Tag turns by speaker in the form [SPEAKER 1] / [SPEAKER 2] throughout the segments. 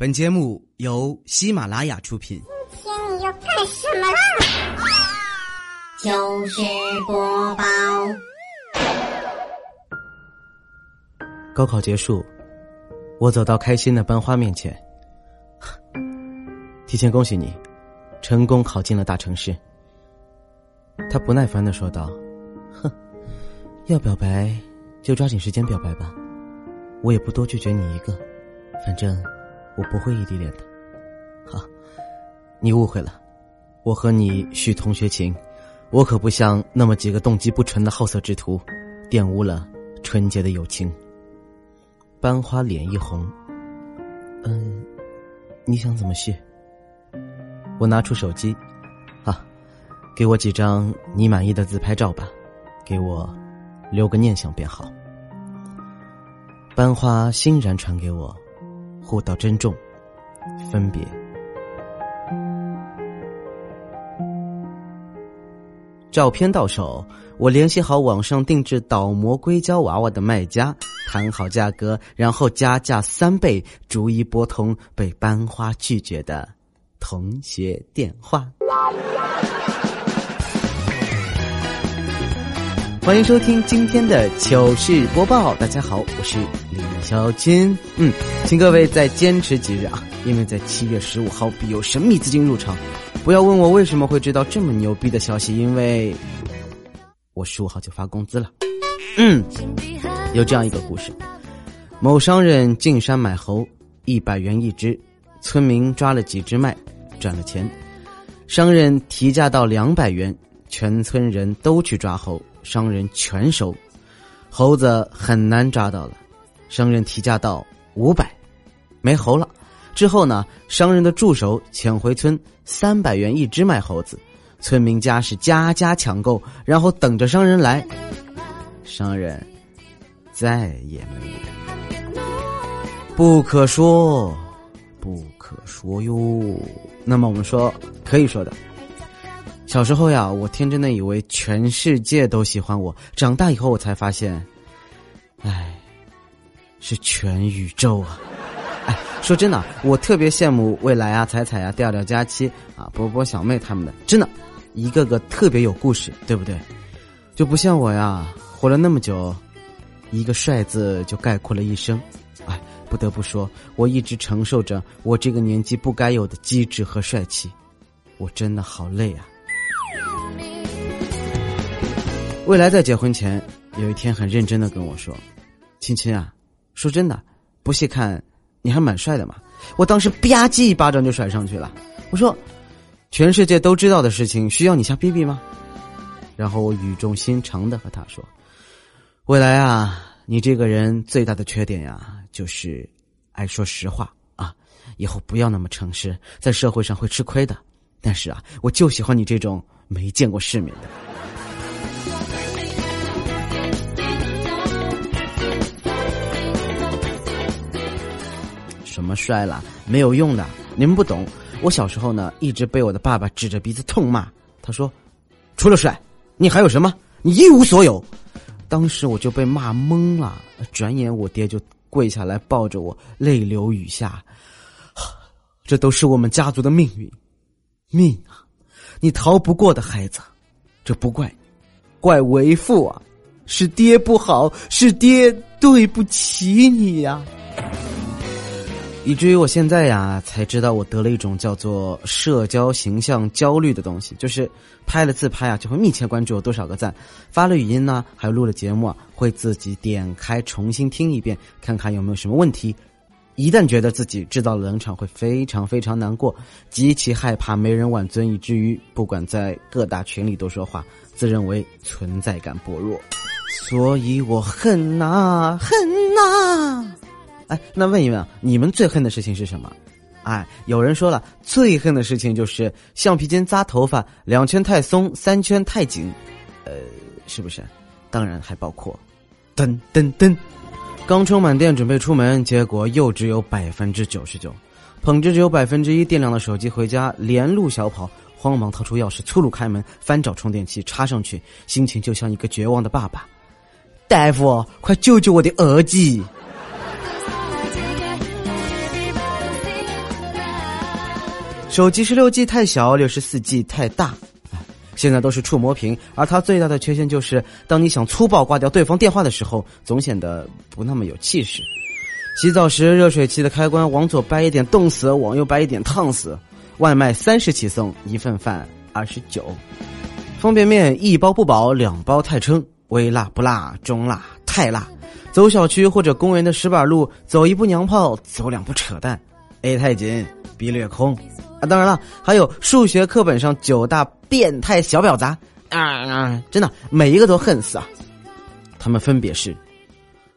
[SPEAKER 1] 本节目由喜马拉雅出品。
[SPEAKER 2] 今天你要干什么啦？
[SPEAKER 3] 就是播报。
[SPEAKER 4] 高考结束，我走到开心的班花面前，提前恭喜你，成功考进了大城市。他不耐烦的说道：“哼，要表白就抓紧时间表白吧，我也不多拒绝你一个，反正。”我不会异地恋的，哈，你误会了，我和你续同学情，我可不像那么几个动机不纯的好色之徒，玷污了纯洁的友情。班花脸一红，嗯，你想怎么续？我拿出手机，啊，给我几张你满意的自拍照吧，给我留个念想便好。班花欣然传给我。互道珍重，分别。照片到手，我联系好网上定制倒模硅胶娃娃的卖家，谈好价格，然后加价三倍，逐一拨通被班花拒绝的同学电话。欢迎收听今天的糗事播报。大家好，我是李小金。嗯，请各位再坚持几日啊，因为在七月十五号必有神秘资金入场。不要问我为什么会知道这么牛逼的消息，因为我十五号就发工资了。嗯，有这样一个故事：某商人进山买猴，一百元一只，村民抓了几只卖，赚了钱。商人提价到两百元，全村人都去抓猴。商人全收，猴子很难抓到了。商人提价到五百，没猴了。之后呢，商人的助手潜回村，三百元一只卖猴子。村民家是家家抢购，然后等着商人来。商人再也没有，不可说，不可说哟。那么我们说，可以说的。小时候呀，我天真的以为全世界都喜欢我。长大以后，我才发现，哎，是全宇宙啊！哎，说真的，我特别羡慕未来啊、彩彩啊、调调、佳期啊、波波、小妹他们的，真的，一个个特别有故事，对不对？就不像我呀，活了那么久，一个帅字就概括了一生。哎，不得不说，我一直承受着我这个年纪不该有的机智和帅气，我真的好累啊！未来在结婚前有一天很认真的跟我说：“亲亲啊，说真的，不细看你还蛮帅的嘛。”我当时吧唧一巴掌就甩上去了。我说：“全世界都知道的事情，需要你瞎逼逼吗？”然后我语重心长的和他说：“未来啊，你这个人最大的缺点呀，就是爱说实话啊，以后不要那么诚实，在社会上会吃亏的。但是啊，我就喜欢你这种没见过世面的。”什么帅了？没有用的，你们不懂。我小时候呢，一直被我的爸爸指着鼻子痛骂。他说：“除了帅，你还有什么？你一无所有。”当时我就被骂懵了。转眼我爹就跪下来抱着我，泪流雨下。这都是我们家族的命运，命啊！你逃不过的孩子，这不怪你，怪为父啊！是爹不好，是爹对不起你呀。以至于我现在呀，才知道我得了一种叫做社交形象焦虑的东西，就是拍了自拍啊，就会密切关注有多少个赞；发了语音呢，还有录了节目，会自己点开重新听一遍，看看有没有什么问题。一旦觉得自己制造冷场，会非常非常难过，极其害怕没人挽尊，以至于不管在各大群里都说话，自认为存在感薄弱。所以我恨呐，恨。哎，那问一问啊，你们最恨的事情是什么？哎，有人说了，最恨的事情就是橡皮筋扎头发，两圈太松，三圈太紧，呃，是不是？当然还包括，噔噔噔，刚充满电准备出门，结果又只有百分之九十九，捧着只有百分之一电量的手机回家，连路小跑，慌忙掏出钥匙，粗鲁开门，翻找充电器插上去，心情就像一个绝望的爸爸。大夫，快救救我的儿子！手机十六 G 太小，六十四 G 太大。现在都是触摸屏，而它最大的缺陷就是，当你想粗暴挂掉对方电话的时候，总显得不那么有气势。洗澡时，热水器的开关往左掰一点冻死，往右掰一点烫死。外卖三十起送，一份饭二十九。方便面一包不饱，两包太撑。微辣不辣，中辣太辣。走小区或者公园的石板路，走一步娘炮，走两步扯淡。A 太紧，B 略空。啊，当然了，还有数学课本上九大变态小婊子啊，真的每一个都恨死啊。他们分别是。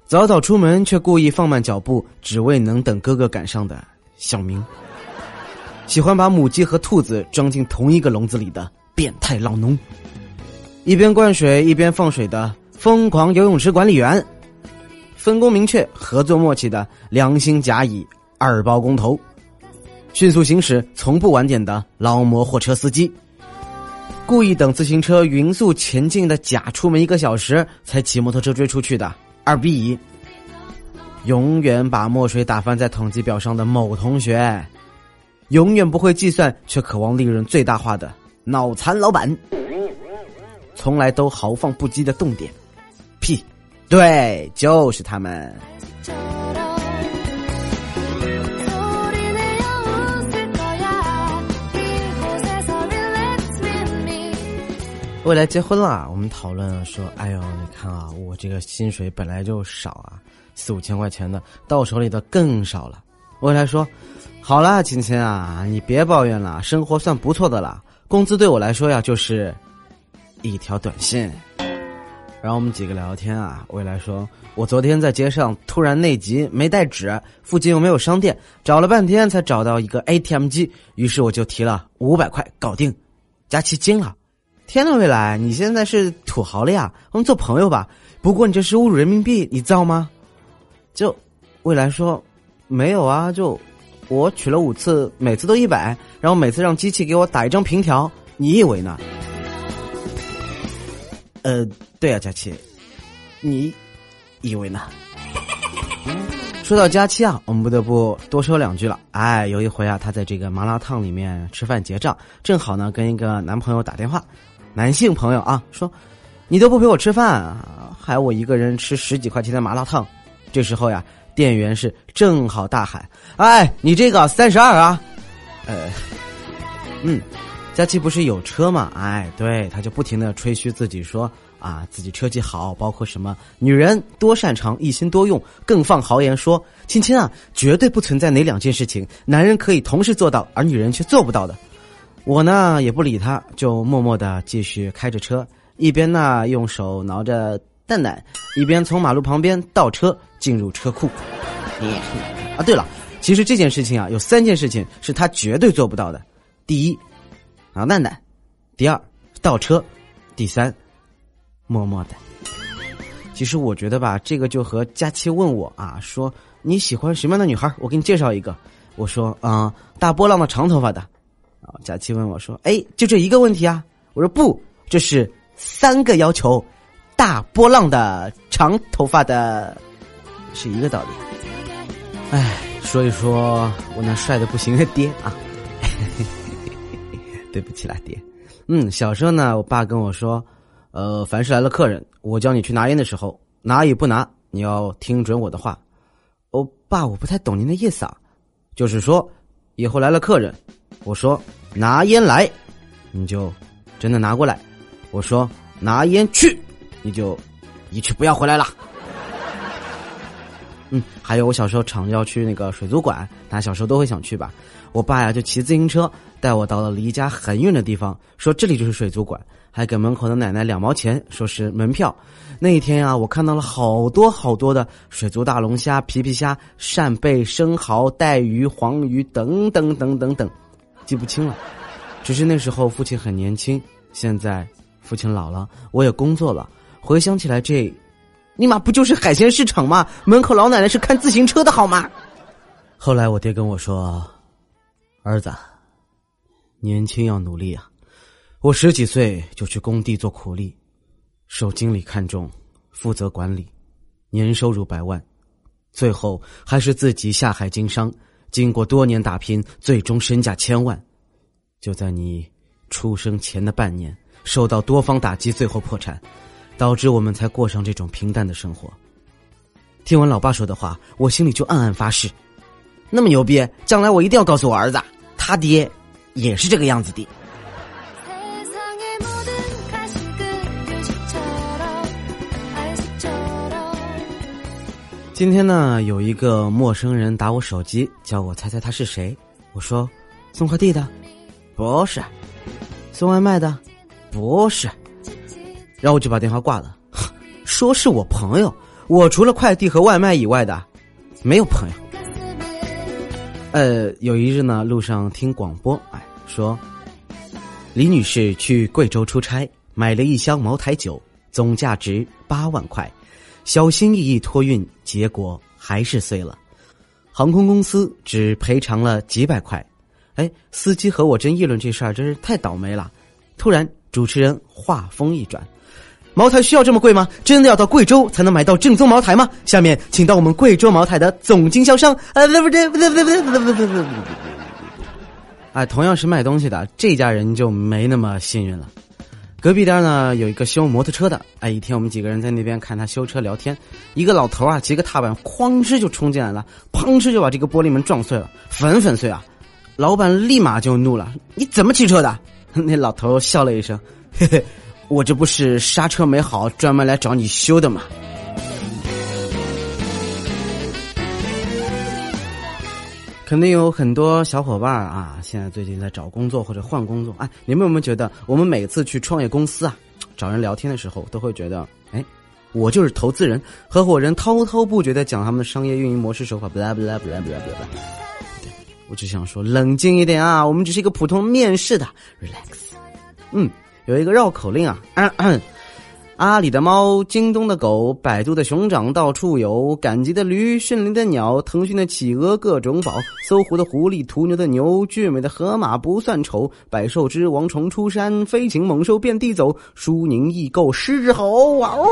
[SPEAKER 4] 早早出门却故意放慢脚步，只为能等哥哥赶上的小明；喜欢把母鸡和兔子装进同一个笼子里的变态老农；一边灌水一边放水的疯狂游泳池管理员；分工明确、合作默契的良心甲乙二包工头；迅速行驶、从不晚点的劳模货车司机；故意等自行车匀速前进的假出门一个小时才骑摩托车追出去的。二 B，，永远把墨水打翻在统计表上的某同学，永远不会计算却渴望利润最大化的脑残老板，从来都豪放不羁的动点，屁，对，就是他们。未来结婚了，我们讨论说：“哎呦，你看啊，我这个薪水本来就少啊，四五千块钱的，到手里的更少了。”未来说：“好了，亲亲啊，你别抱怨了，生活算不错的了。工资对我来说呀，就是一条短信。”然后我们几个聊天啊，未来说：“我昨天在街上突然内急，没带纸，附近又没有商店，找了半天才找到一个 ATM 机，于是我就提了五百块搞定。”佳琪惊了。天呐，未来，你现在是土豪了呀？我们做朋友吧。不过你这是侮辱人民币，你造吗？就未来说，没有啊。就我取了五次，每次都一百，然后每次让机器给我打一张凭条。你以为呢？呃，对啊，佳期，你以为呢？说到佳期啊，我们不得不多说两句了。哎，有一回啊，他在这个麻辣烫里面吃饭结账，正好呢跟一个男朋友打电话。男性朋友啊，说你都不陪我吃饭，还我一个人吃十几块钱的麻辣烫。这时候呀，店员是正好大喊：“哎，你这个三十二啊！”呃，嗯，佳琪不是有车吗？哎，对，他就不停的吹嘘自己说啊，自己车技好，包括什么女人多擅长，一心多用，更放豪言说：“亲亲啊，绝对不存在哪两件事情，男人可以同时做到，而女人却做不到的。”我呢也不理他，就默默的继续开着车，一边呢用手挠着蛋蛋，一边从马路旁边倒车进入车库。啊，对了，其实这件事情啊，有三件事情是他绝对做不到的：第一，挠蛋蛋；第二，倒车；第三，默默的。其实我觉得吧，这个就和佳期问我啊，说你喜欢什么样的女孩？我给你介绍一个。我说啊，大波浪的长头发的。啊，佳琪问我说：“哎，就这一个问题啊？”我说：“不，这是三个要求，大波浪的长头发的，是一个道理。”哎，说一说我那帅的不行的爹啊，对不起啦，爹。嗯，小时候呢，我爸跟我说：“呃，凡是来了客人，我叫你去拿烟的时候，拿与不拿，你要听准我的话。”哦，爸，我不太懂您的意思啊，就是说，以后来了客人。我说拿烟来，你就真的拿过来；我说拿烟去，你就一去不要回来了。嗯，还有我小时候常要去那个水族馆，大家小时候都会想去吧？我爸呀就骑自行车带我到了离家很远的地方，说这里就是水族馆，还给门口的奶奶两毛钱，说是门票。那一天啊，我看到了好多好多的水族大龙虾、皮皮虾、扇贝、生蚝、带鱼、黄鱼等等等等等。记不清了，只是那时候父亲很年轻，现在父亲老了，我也工作了。回想起来，这，尼玛不就是海鲜市场吗？门口老奶奶是看自行车的好吗？后来我爹跟我说：“儿子，年轻要努力啊！我十几岁就去工地做苦力，受经理看中，负责管理，年收入百万，最后还是自己下海经商。”经过多年打拼，最终身价千万，就在你出生前的半年，受到多方打击，最后破产，导致我们才过上这种平淡的生活。听完老爸说的话，我心里就暗暗发誓：那么牛逼，将来我一定要告诉我儿子，他爹也是这个样子的。今天呢，有一个陌生人打我手机，叫我猜猜他是谁。我说：送快递的，不是；送外卖的，不是。然后我就把电话挂了。说是我朋友。我除了快递和外卖以外的，没有朋友。呃，有一日呢，路上听广播，哎，说李女士去贵州出差，买了一箱茅台酒，总价值八万块，小心翼翼托运，结果还是碎了。航空公司只赔偿了几百块。哎，司机和我真议论这事儿，真是太倒霉了。突然，主持人话锋一转：“茅台需要这么贵吗？真的要到贵州才能买到正宗茅台吗？”下面，请到我们贵州茅台的总经销商。啊，不对，不对，不对，不对，不对，不对，不对。哎，同样是卖东西的，这家人就没那么幸运了。隔壁店呢有一个修摩托车的，哎，一天我们几个人在那边看他修车聊天，一个老头啊骑个踏板，哐哧就冲进来了，砰哧就把这个玻璃门撞碎了，粉粉碎啊！老板立马就怒了：“你怎么骑车的？” 那老头笑了一声，嘿嘿。我这不是刹车没好，专门来找你修的吗？肯定有很多小伙伴啊，现在最近在找工作或者换工作。哎，你们有没有觉得，我们每次去创业公司啊，找人聊天的时候，都会觉得，哎，我就是投资人、合伙人，滔滔不绝的讲他们的商业运营模式手法，不啦不啦不啦不啦不啦。我只想说，冷静一点啊，我们只是一个普通面试的，relax。嗯。有一个绕口令啊，嗯 嗯阿里的猫，京东的狗，百度的熊掌到处有，赶集的驴，迅雷的鸟，腾讯的企鹅，各种宝，搜狐的狐狸，途牛的牛，俊美的河马不算丑，百兽之王虫出山，飞禽猛兽遍地走，苏宁易购狮子吼，哇哦！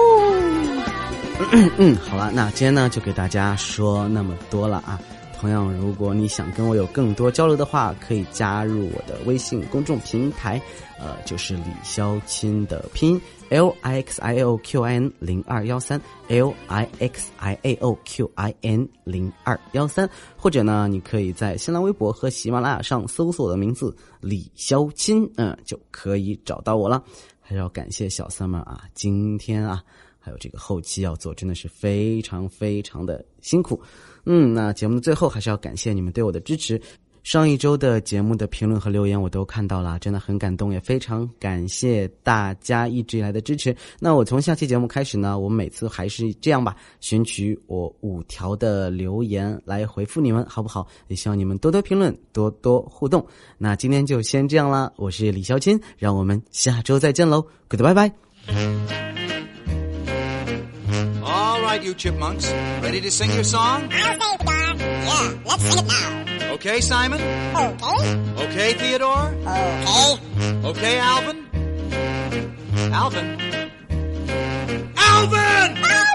[SPEAKER 4] 嗯，好了，那今天呢就给大家说那么多了啊。同样，如果你想跟我有更多交流的话，可以加入我的微信公众平台，呃，就是李潇钦的拼音 L I X I O Q I N 零二幺三 L I X I A O Q I N 零二幺三，或者呢，你可以在新浪微博和喜马拉雅上搜索我的名字李潇钦，嗯，就可以找到我了。还要感谢小三们啊，今天啊，还有这个后期要做，真的是非常非常的辛苦。嗯，那节目的最后还是要感谢你们对我的支持。上一周的节目的评论和留言我都看到了，真的很感动，也非常感谢大家一直以来的支持。那我从下期节目开始呢，我每次还是这样吧，选取我五条的留言来回复你们，好不好？也希望你们多多评论，多多互动。那今天就先这样啦，我是李潇钦，让我们下周再见喽，Goodbye bye。
[SPEAKER 5] right, you chipmunks. Ready to sing your song?
[SPEAKER 2] I'll sing, Theodore. Yeah, let's sing it now.
[SPEAKER 5] Okay, Simon?
[SPEAKER 2] Okay.
[SPEAKER 5] Okay, Theodore?
[SPEAKER 2] Okay.
[SPEAKER 5] Okay, Alvin? Alvin? Alvin! Ah!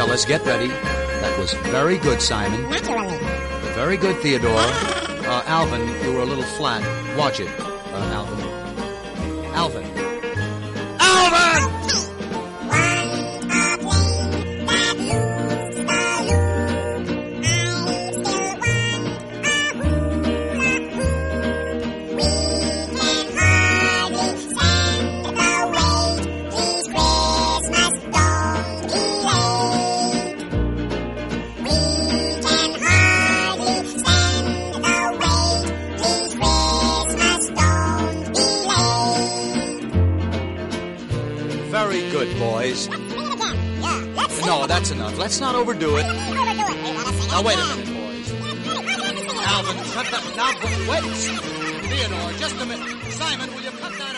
[SPEAKER 5] Fellas, get ready. That was very good, Simon.
[SPEAKER 2] Naturally.
[SPEAKER 5] Very good, Theodore. Uh, Alvin, you were a little flat. Watch it, uh, Alvin. Alvin. Alvin!
[SPEAKER 2] that's enough. Let's not overdo it. Now, wait a minute, boys. Alvin, cut that. Now, wait. Theodore, just a minute. Simon, will you cut that?